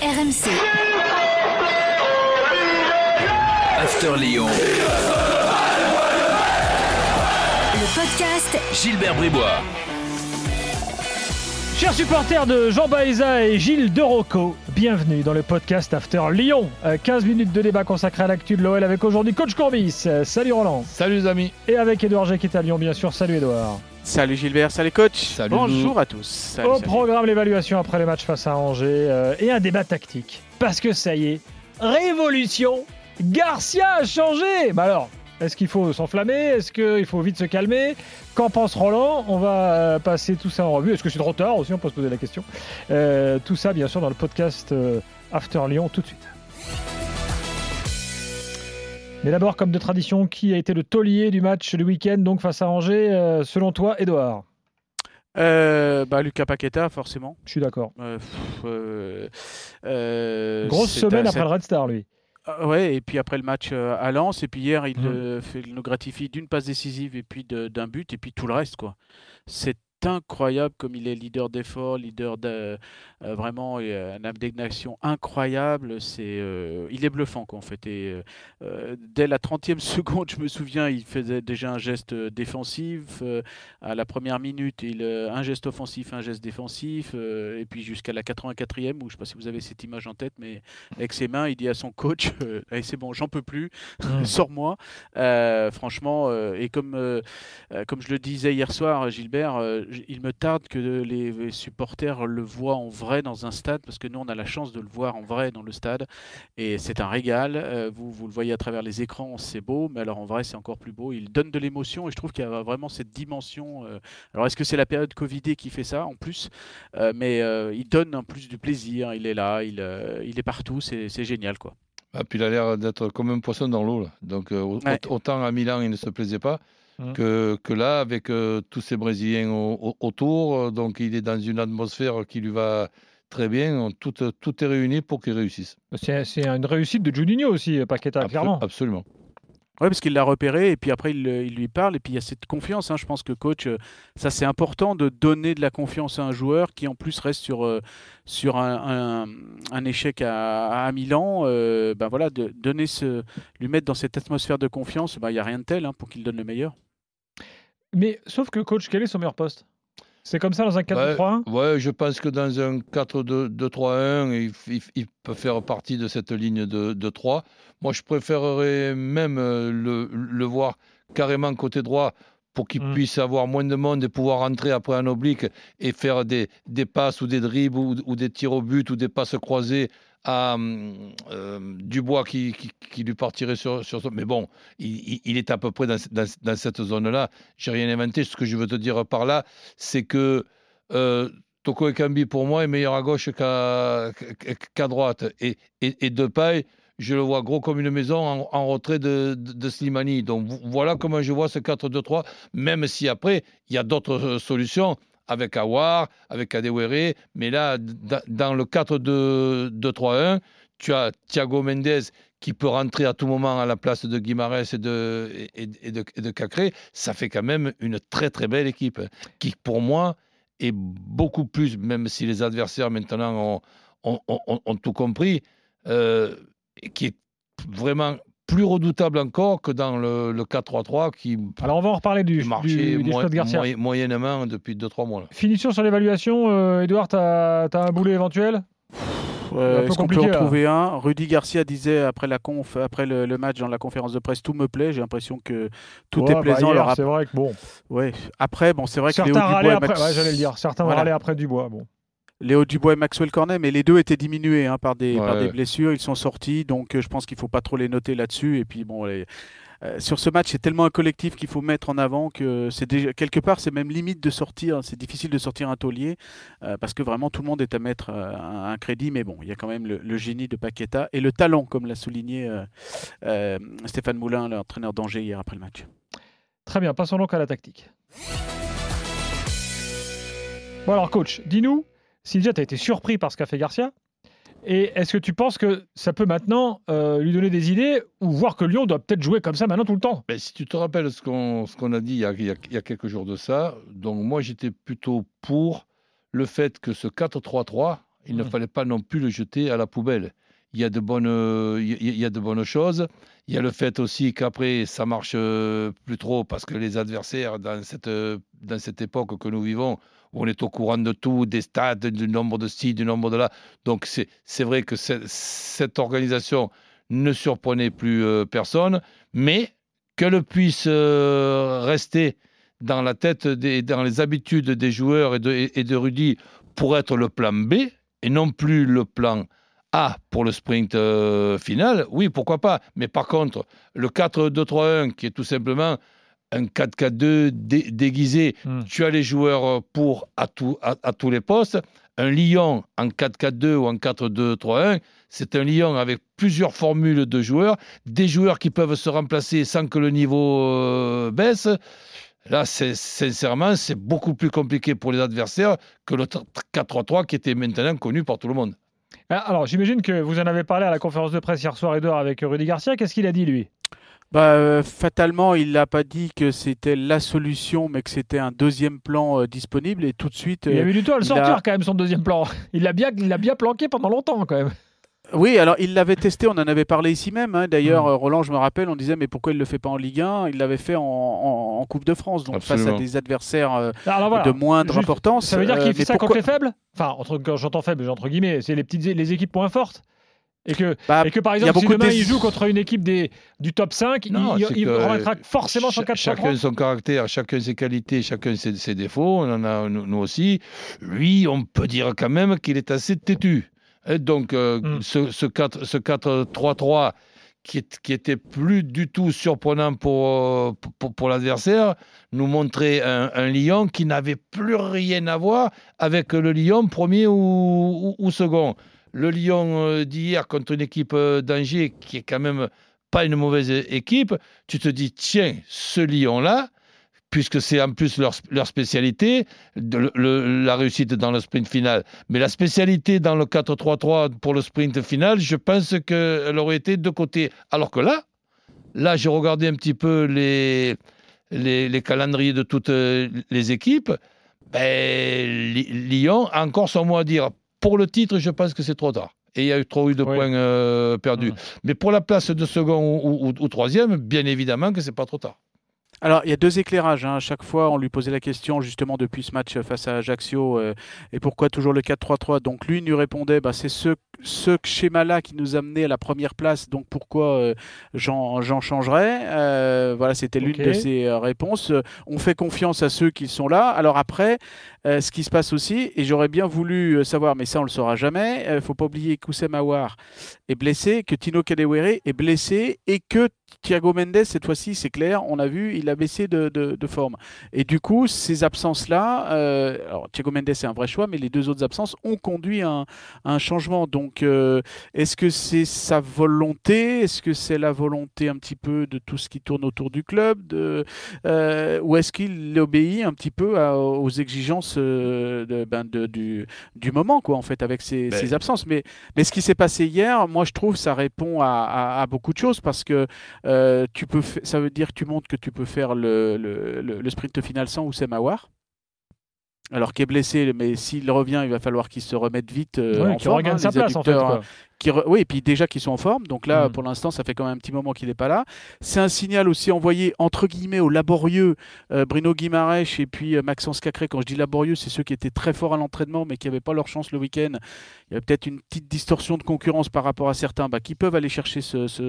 RMC. After Lyon. Le podcast Gilbert Bribois. Chers supporters de Jean Baeza et Gilles de Rocco, bienvenue dans le podcast After Lyon. Euh, 15 minutes de débat consacré à l'actu de l'OL avec aujourd'hui Coach Courbis. Euh, Salut Roland. Salut les amis. Et avec Edouard Jacquet à Lyon, bien sûr. Salut Edouard. Salut Gilbert, salut coach. Salut Bonjour à tous. Salut, Au salut. programme, l'évaluation après le match face à Angers euh, et un débat tactique. Parce que ça y est, révolution Garcia a changé Bah alors, est-ce qu'il faut s'enflammer? Est-ce qu'il faut vite se calmer? Qu'en pense Roland? On va euh, passer tout ça en revue. Est-ce que c'est trop tard aussi? On peut se poser la question. Euh, tout ça, bien sûr, dans le podcast euh, After Lyon, tout de suite. Mais d'abord, comme de tradition, qui a été le taulier du match du week-end, donc face à Angers, euh, selon toi, Edouard Euh, bah, Lucas Paqueta, forcément. Je suis d'accord. Euh, Grosse semaine après le Red Star, lui. Ah ouais, et puis après le match à Lens, et puis hier, il, fait, il nous gratifie d'une passe décisive et puis d'un but, et puis tout le reste, quoi. C'est incroyable comme il est leader d'effort, leader de euh, vraiment euh, une abnégation incroyable. C'est, euh, il est bluffant, quoi, en fait. Et euh, dès la 30e seconde, je me souviens, il faisait déjà un geste défensif. à la première minute, il, un geste offensif, un geste défensif. et puis jusqu'à la 84e, où je ne sais pas si vous avez cette image en tête, mais avec ses mains, il dit à son coach euh, Allez, c'est bon, j'en peux plus, Mm. sors-moi. Franchement, et comme, comme je le disais hier soir, Gilbert, il me tarde que les supporters le voient en vrai dans un stade, parce que nous, on a la chance de le voir en vrai dans le stade, et c'est un régal. Euh, vous, vous le voyez à travers les écrans, c'est beau, mais alors en vrai, c'est encore plus beau. Il donne de l'émotion, et je trouve qu'il y a vraiment cette dimension. euh, alors, est-ce que c'est la période Covidée qui fait ça, en plus? Euh, Mais il donne en plus du plaisir, il est là, il, il est partout, c'est c'est génial, quoi. Ah, puis il a l'air d'être comme un poisson dans l'eau. Donc euh, Ouais. autant à Milan il ne se plaisait pas Mhm. que, que là avec euh, tous ces Brésiliens au- au- autour. euh, Donc il est dans une atmosphère qui lui va très bien. Tout, tout est réuni pour qu'il réussisse. C'est c'est une réussite de Juninho aussi, Paqueta, clairement. Absolument. Oui, parce qu'il l'a repéré et puis après il, lui parle et puis il y a cette confiance. hein. Je pense que coach, euh, ça c'est important de donner de la confiance à un joueur qui en plus reste sur, euh, sur un, un- un échec à, à Milan. euh, ben voilà, de donner ce, lui mettre dans cette atmosphère de confiance, ben, il n'y a rien de tel hein, pour qu'il donne le meilleur. Mais sauf que, coach, quel est son meilleur poste? C'est comme ça dans un 4-3-1 Ouais, je pense que dans un 4-2-3-1, il, il- il peut faire partie de cette ligne de, de 3. Moi, je préférerais même euh, le, le voir carrément côté droit pour qu'il Mm. puisse avoir moins de monde et pouvoir rentrer après un oblique et faire des, des passes ou des dribbles ou, ou des tirs au but ou des passes croisées à euh, Dubois qui, qui, qui lui partirait sur, sur Mais bon, il, est à peu près dans, dans- dans cette zone-là. J'ai rien inventé. Ce que je veux te dire par là, c'est que euh, Toko Ekambi, pour moi, est meilleur à gauche qu'à droite. Et, et, et Depay, je le vois gros comme une maison en, retrait de, Slimani. Donc vo- voilà comment je vois ce 4-2-3, même si après, il y a d'autres euh, solutions avec Awar, avec Adewere. Mais là, da- dans le 4-2-3-1, tu as Thiago Mendes qui peut rentrer à tout moment à la place de Guimarães et de, et, de, et Cacré. Ça fait quand même une très très belle équipe qui, pour moi, est beaucoup plus, même si les adversaires maintenant ont, tout compris, euh, qui est vraiment plus redoutable encore que dans le, le 4-3-3 qui Alors, on va en reparler du, marchait du, Garcia. moy- moyennement depuis 2-3 mois. Là. Finition sur l'évaluation. Euh, Edouard, t'as as un boulet éventuel? Euh, Est-ce qu'on peut compliqué, en là. trouver un? Rudy Garcia disait après, la conf, après le, le match dans la conférence de presse, tout me plaît. J'ai l'impression que tout Ouais, est bah, plaisant. hier, Alors, ap- C'est vrai que bon. ouais. Après, bon, c'est vrai que Léo Certains râlaient Dubois, après. Max- Ouais, j'allais le dire. Certains vont Voilà. râler après Dubois. Bon. Léo Dubois et Maxwell Cornet, mais les deux étaient diminués hein, par, des, par Ouais, des ouais. blessures. Ils sont sortis, donc euh, je pense qu'il ne faut pas trop les noter là-dessus. Et puis bon, les- euh, sur ce match, c'est tellement un collectif qu'il faut mettre en avant que c'est déjà quelque part, c'est même limite de sortir. C'est difficile de sortir un taulier euh, parce que vraiment tout le monde est à mettre euh, un, un crédit. Mais bon, il y a quand même le, le génie de Paqueta et le talent, comme l'a souligné euh, euh, Stéphane Moulin, l'entraîneur d'Angers hier après le match. Très bien. Passons donc à la tactique. Bon, alors, coach, dis-nous déjà tu as été surpris par ce qu'a fait Garcia. Et est-ce que tu penses que ça peut maintenant euh, lui donner des idées ou voir que Lyon doit peut-être jouer comme ça maintenant tout le temps? Ben, si tu te rappelles ce qu'on a dit il y a, il y a- il y a quelques jours de ça, donc moi j'étais plutôt pour le fait que ce 4-3-3, il ne fallait pas non plus le jeter à la poubelle. Il y a de bonnes, il y a- de bonnes choses. Il y a le fait aussi qu'après, ça marche euh, plus trop parce que les adversaires, dans cette, euh, dans cette époque que nous vivons, on est au courant de tout, des stats, du nombre de ci, du nombre de là. Donc, c'est vrai que cette organisation ne surprenait plus euh, personne, mais qu'elle puisse euh, rester dans la tête, des, dans les habitudes des joueurs et de, et de Rudy pour être le plan B et non plus le plan A pour le sprint euh, final, oui, pourquoi pas. Mais par contre, le 4-2-3-1, qui est tout simplement un 4-4-2 dé- déguisé, Hmm. tu as les joueurs euh, pour à, tout- à- à tous les postes. Un Lyon en 4-4-2 ou en 4-2-3-1, c'est un Lyon avec plusieurs formules de joueurs, des joueurs qui peuvent se remplacer sans que le niveau euh, baisse. Là, sincèrement, c'est beaucoup plus compliqué pour les adversaires que le 4-3-3 qui était maintenant connu par tout le monde. Ah, Alors, j'imagine que vous en avez parlé à la conférence de presse hier soir, Edouard, avec Rudy Garcia. Qu'est-ce qu'il a dit, lui? Bah, euh, fatalement, il n'a pas dit que c'était la solution, mais que c'était un deuxième plan euh, disponible. Et tout de suite, Il a euh, mis du temps à le sortir, a- quand même, son deuxième plan. Il l'a bien, il l'a bien planqué pendant longtemps, quand même. Oui, alors il l'avait testé, on en avait parlé ici même. hein. D'ailleurs, Mm. Roland, je me rappelle, on disait mais pourquoi il ne le fait pas en Ligue 1 Il l'avait fait en, en- en Coupe de France, donc face à des adversaires euh, Alors voilà. de moindre Juste, importance. Ça veut dire euh, qu'il fait ça pourquoi- contre les faibles? Enfin, entre, quand j'entends faible, entre guillemets, c'est les petites, les équipes moins fortes. Et que, Bah, et que par exemple, si demain il joue contre une équipe des, du top 5, il- Non, il, remettra forcément son Cha- 4 Chacun son caractère, chacun ses qualités, chacun ses, ses défauts. On en a nous, nous aussi. Lui, on peut dire quand même qu'il est assez têtu. Et donc, euh, Mm. ce, ce 4 ce 4-3-3 qui, qui était plus du tout surprenant pour, euh, pour, pour l'adversaire, nous montrait un, un Lyon qui n'avait plus rien à voir avec le Lyon premier ou, ou- ou second. Le Lyon euh, d'hier contre une équipe euh, d'Angers qui est quand même pas une mauvaise équipe, tu te dis, tiens, ce Lyon-là, puisque c'est en plus leur, leur spécialité, la réussite dans le sprint final. Mais la spécialité dans le 4-3-3 pour le sprint final, je pense qu'elle aurait été de côté. Alors que là, là, j'ai regardé un petit peu les, les, calendriers de toutes euh, les équipes. Ben, Lyon a encore son mot à dire. Pour le titre, je pense que c'est trop tard. Et il y a eu trop eu de Oui. points euh, perdus. Mm. Mais pour la place de second ou, ou- ou troisième, bien évidemment que c'est pas trop tard. Alors, il y a deux éclairages. hein. À chaque fois, on lui posait la question, justement, depuis ce match face à Ajaccio, euh, et pourquoi toujours le 4-3-3 Donc, lui il nous répondait, bah, c'est ce, ce schéma-là qui nous a mené à la première place, donc pourquoi euh, j'en changerais Euh, Voilà, c'était l'une de ses euh, réponses. On fait confiance à ceux qui sont là. Alors après, euh, ce qui se passe aussi, et j'aurais bien voulu euh, savoir, mais ça, on le saura jamais, il ne faut pas oublier que Koussem Aouar est blessé, que Tino Kadewere est blessé, et que Thiago Mendes, cette fois-ci, c'est clair, on a vu, il a baissé de, de- forme. Et du coup, ces absences-là, euh, alors Thiago Mendes, c'est un vrai choix, mais les deux autres absences ont conduit à un, un changement. Donc, euh, est-ce que c'est sa volonté? Est-ce que c'est la volonté un petit peu de tout ce qui tourne autour du club euh, Ou est-ce qu'il obéit un petit peu aux exigences euh, de- ben, de- du, du moment, quoi, en fait, avec ces, Ben- ces absences mais, mais ce qui s'est passé hier, moi, je trouve, ça répond à, à- à beaucoup de choses parce que euh, tu peux ça veut dire que tu montres que tu peux faire le, le- le- le sprint final sans Oussem Aouar. Alors qu'il est blessé, mais s'il revient, il va falloir qu'il se remette vite euh, Ouais, en qui forme. hein, sa place, en fait. adducteurs, quoi. qui re- Oui, et puis déjà qu'ils sont en forme. Donc là, Mm. pour l'instant, ça fait quand même un petit moment qu'il n'est pas là. C'est un signal aussi envoyé, entre guillemets, aux laborieux euh, Bruno Guimarèche et puis euh, Maxence Cacré. Quand je dis laborieux, c'est ceux qui étaient très forts à l'entraînement, mais qui n'avaient pas leur chance le week-end. Il y a peut-être une petite distorsion de concurrence par rapport à certains bah, qui peuvent aller chercher ce- ce-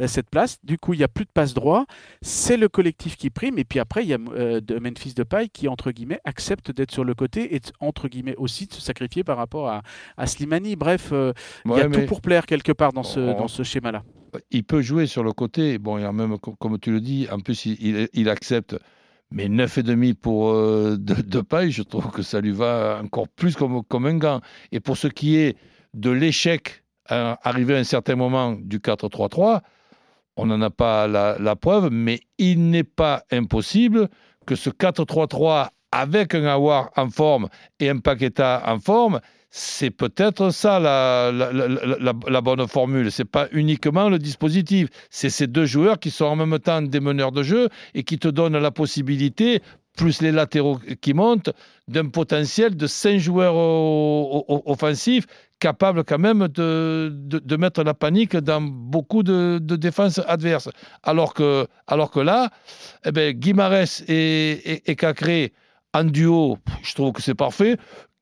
euh, cette place. Du coup, il n'y a plus de passe droit. C'est le collectif qui prime. Et puis après, il y a de Memphis Depay qui, entre guillemets, accepte d'être sur le côté et, entre guillemets, aussi de se sacrifier par rapport à, à Slimani. Bref, euh, il y a tout pour plaire quelque part dans ce, dans ce schéma-là. il peut jouer sur le côté. Bon, et en même, co- comme tu le dis, en plus, il, il- il accepte. Mais 9,5 pour euh, de, de paille, je trouve que ça lui va encore plus comme, comme un gant. Et pour ce qui est de l'échec euh, arrivé à un certain moment du 4-3-3, on n'en a pas la, la preuve, mais il n'est pas impossible que ce 4-3-3 avec un Awar en forme et un Paqueta en forme, c'est peut-être ça la, bonne formule. C'est pas uniquement le dispositif. C'est ces deux joueurs qui sont en même temps des meneurs de jeu et qui te donnent la possibilité, plus les latéraux qui montent, d'un potentiel de 5 joueurs offensifs capables quand même de, de, mettre la panique dans beaucoup de, défenses adverses. Alors que, alors que là, eh ben, Guimarães et, et, et Cacré en duo, je trouve que c'est parfait.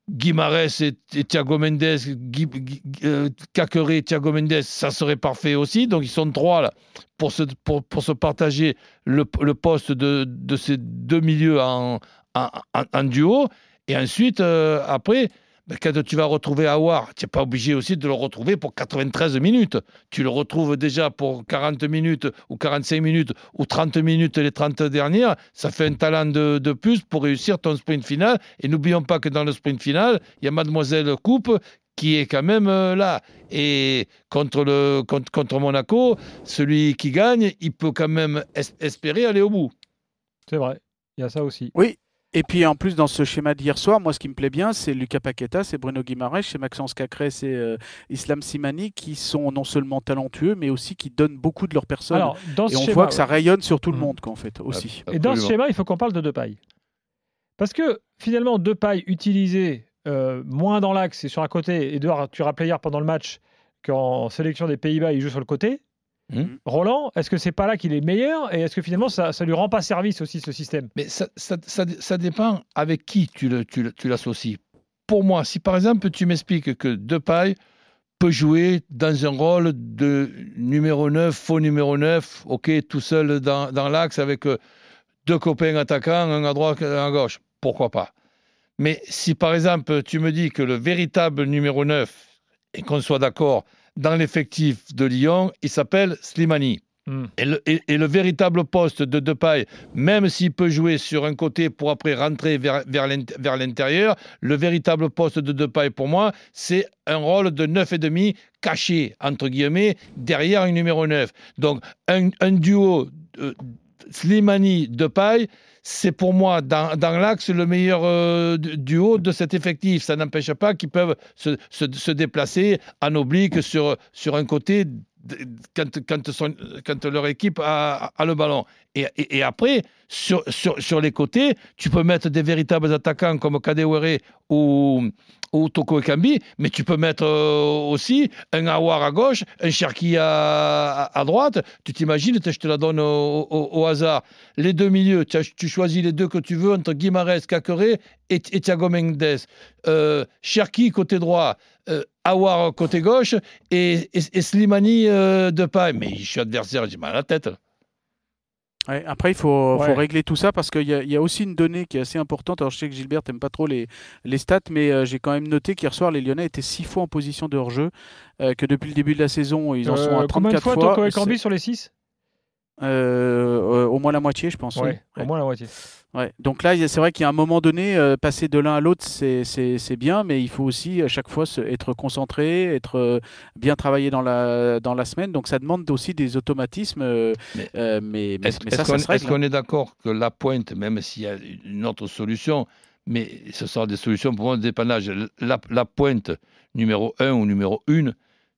Guimarães et, Thiago Mendes, Gui, euh, et Thiago Mendes, ça serait parfait aussi. Donc ils sont trois pour se, partager le, poste de, de ces deux milieux en duo. Et ensuite, euh, après, ben, quand tu vas retrouver Awar, tu n'es pas obligé aussi de le retrouver pour 93 minutes. Tu le retrouves déjà pour 40 minutes ou 45 minutes ou 30 minutes les 30 dernières. Ça fait un talent de, de plus pour réussir ton sprint final. Et n'oublions pas que dans le sprint final, il y a Mademoiselle Coupe qui est quand même euh, là. Et contre, le, contre, contre Monaco, celui qui gagne, il peut quand même es- espérer aller au bout. C'est vrai. Il y a ça aussi. Oui. Et puis en plus, dans ce schéma d'hier soir, moi, ce qui me plaît bien, c'est Lucas Paqueta, c'est Bruno Guimaraes, c'est Maxence Cacré, c'est euh, Islam Simani, qui sont non seulement talentueux, mais aussi qui donnent beaucoup de leur personne. Alors, dans et on schéma, voit que ça rayonne sur tout le Mhm. monde, quoi, en fait, aussi. Et dans ce schéma, il faut qu'on parle de Depay. Parce que finalement, Depay utilisé euh, moins dans l'axe et sur un côté, Edouard, tu rappelais hier pendant le match qu'en sélection des Pays-Bas, il joue sur le côté. Mhm. Roland, est-ce que c'est pas là qu'il est meilleur et est-ce que finalement ça, ça lui rend pas service aussi ce système? Mais ça, ça, ça, ça dépend avec qui tu le- tu le- tu l'associes. Pour moi, si par exemple tu m'expliques que Depay peut jouer dans un rôle de numéro 9, faux numéro 9, ok, tout seul dans, dans l'axe avec euh, deux copains attaquants, un à droite, un à gauche, pourquoi pas? Mais si par exemple tu me dis que le véritable numéro 9, et qu'on soit d'accord, dans l'effectif de Lyon, il s'appelle Slimani. Hmm. Et le, et- et le véritable poste de Depay, même s'il peut jouer sur un côté pour après rentrer vers, vers l'int- vers l'intérieur, le véritable poste de Depay pour moi, c'est un rôle de 9,5 caché, entre guillemets, derrière un numéro 9. Donc un, un duo euh, Slimani-Depay, c'est pour moi dans, l'axe le meilleur euh, du- duo de cet effectif. Ça n'empêche pas qu'ils peuvent se, déplacer en oblique sur, un côté quand, leur équipe a, le ballon. Et, après, sur, sur, sur les côtés, tu peux mettre des véritables attaquants comme Kadewere ou, ou Toko Ekambi, mais tu peux mettre euh, aussi un Awar à gauche, un Cherki à, à- droite. Tu t'imagines, je te la donne au, au- hasard. Les deux milieux, tu, choisis les deux que tu veux entre Guimarães, Cacré et, et Thiago Mendes. Euh, Cherki côté droit, euh, Awar côté gauche et, et, et Slimani euh, de paille. Mais je suis adversaire, j'ai mal à la tête. Ouais, après, il faut, Ouais. faut régler tout ça parce qu'il y, a- il y a aussi une donnée qui est assez importante. Alors, je sais que Gilbert n'aime pas trop les, les stats, mais euh, j'ai quand même noté qu'hier soir, les Lyonnais étaient six fois en position de hors-jeu, euh, que depuis le début de la saison, ils en sont Euh, à Combien de 34 fois fois. Toko C'est- Ekambi sur les 6 euh, au moins la moitié, je pense. oui. Ouais, au moins la moitié. Ouais. Donc là, c'est vrai qu'il y a un moment donné, euh, passer de l'un à l'autre, c'est- c'est c'est bien, mais il faut aussi à chaque fois se- être concentré, être euh, bien travaillé dans la, dans la semaine. Donc ça demande aussi des automatismes, euh, Mais- euh, mais, mais, Est-ce mais est-ce ça, qu'on ça se est-ce hein. qu'on est d'accord que la pointe, même s'il y a une autre solution, mais ce sera des solutions pour moi de dépannage, la, la pointe numéro 1 ou numéro 1,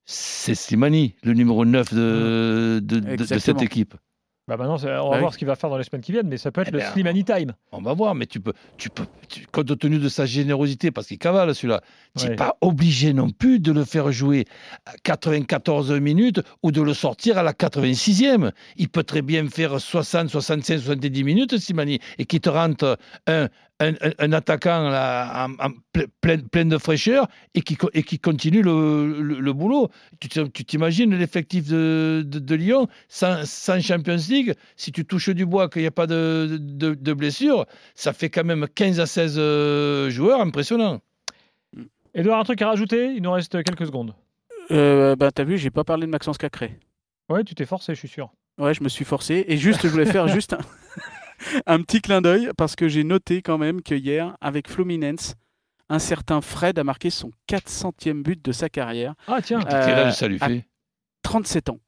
c'est Slimani, le numéro 9 de, de, de- de cette équipe. Bah maintenant, c'est- on va Bah oui. voir ce qu'il va faire dans les semaines qui viennent, mais ça peut être Eh le ben, Slimani Time. On va voir, mais tu peux, tu peux tu- compte tenu de sa générosité, parce qu'il cavale celui-là, tu n'es Ouais. pas obligé non plus de le faire jouer à 94 minutes ou de le sortir à la 86e. Il peut très bien faire 60, 65, 70 minutes, Simani, et qui te rentre un, un, un- un attaquant là, en, en ple- plein, plein de fraîcheur et qui, co- et qui continue le, le- le boulot. Tu t'imagines l'effectif de, de, de Lyon sans, sans Champions League, si tu touches du bois, qu'il n'y a pas de, de, de blessure, ça fait quand même 15 à 16 euh, joueurs, impressionnant. Edouard, un truc à rajouter? Il nous reste quelques secondes. Euh, ben, t'as vu, j'ai pas parlé de Maxence Cacré. Ouais, tu t'es forcé, je suis sûr. Ouais, je me suis forcé. Et juste, je voulais faire juste un, un petit clin d'œil parce que j'ai noté quand même que hier, avec Fluminense, un certain Fred a marqué son 400e but de sa carrière. Ah tiens, Euh, Quel âge ça lui à- fait 37 ans.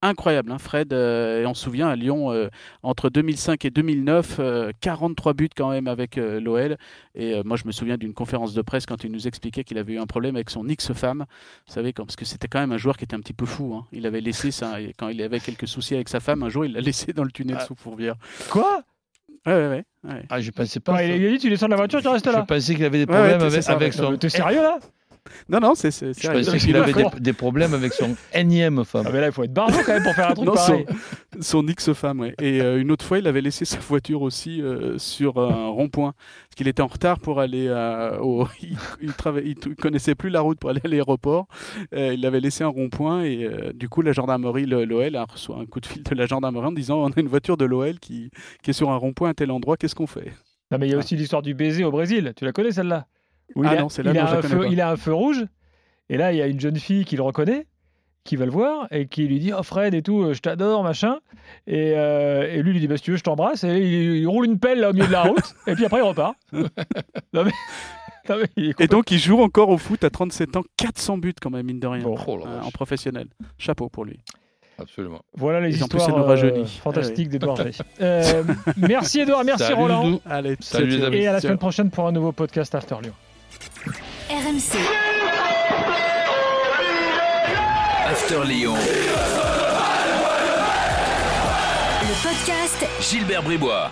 Incroyable, hein, Fred. euh, et on se souvient à Lyon, euh, entre 2005 et 2009, euh, 43 buts quand même avec euh, l'OL. Et euh, moi, je me souviens d'une conférence de presse quand il nous expliquait qu'il avait eu un problème avec son ex-femme. Vous savez, quand, parce que c'était quand même un joueur qui était un petit peu fou. hein. Il avait laissé ça, et quand il avait quelques soucis avec sa femme, un jour, il l'a laissé dans le tunnel Ah. sous Fourvière. quoi? Ouais, ouais, ouais. Ah, je pensais pas. Il a dit, tu descends de la voiture, tu restes Je là. pensais qu'il avait des Ouais, ouais, problèmes avec, ça, son. T'es sérieux là? Non, non, c'est Je pensais qu'il avait des, problèmes avec son énième femme. Ah mais là, il faut être barbeau quand même pour faire un truc Non, pareil. son, son ex-femme, ouais. Et euh, une autre fois, il avait laissé sa voiture aussi euh, sur un rond-point. Parce qu'il était en retard pour aller euh, au. Il, il, trava- il connaissait plus la route pour aller à l'aéroport. Euh, il l'avait laissé un rond-point et euh, du coup, la gendarmerie, l'OL, a reçu un coup de fil de la gendarmerie en disant On a une voiture de l'OL qui, qui est sur un rond-point à tel endroit, qu'est-ce qu'on fait? Non mais il y a aussi l'histoire du baiser au Brésil. Tu la connais celle-là? Où Ah il a, non, celle-là, il a un feu, il a un feu rouge. Et là, il y a une jeune fille qui le reconnaît, qui va le voir et qui lui dit Oh Fred et tout, euh, je t'adore, machin. Et, euh, et lui lui dit bah, Si tu veux, je t'embrasse. Et il, il roule une pelle là au milieu de la route. et puis après, il repart. non, mais, non, mais il est Et donc, il joue encore au foot à 37 ans, 400 buts quand même, mine de rien, Bon. Oh euh, en professionnel. Chapeau pour lui. Absolument. Voilà les Et en plus, histoires ça nous euh, rajeunit. fantastiques d'Edouard G. Euh, merci Edouard, merci Salut, Roland. Allez, Salut, les amis. Et à la semaine prochaine pour un nouveau podcast After Lyon. RMC. After Lyon. Le podcast Gilbert Bribois.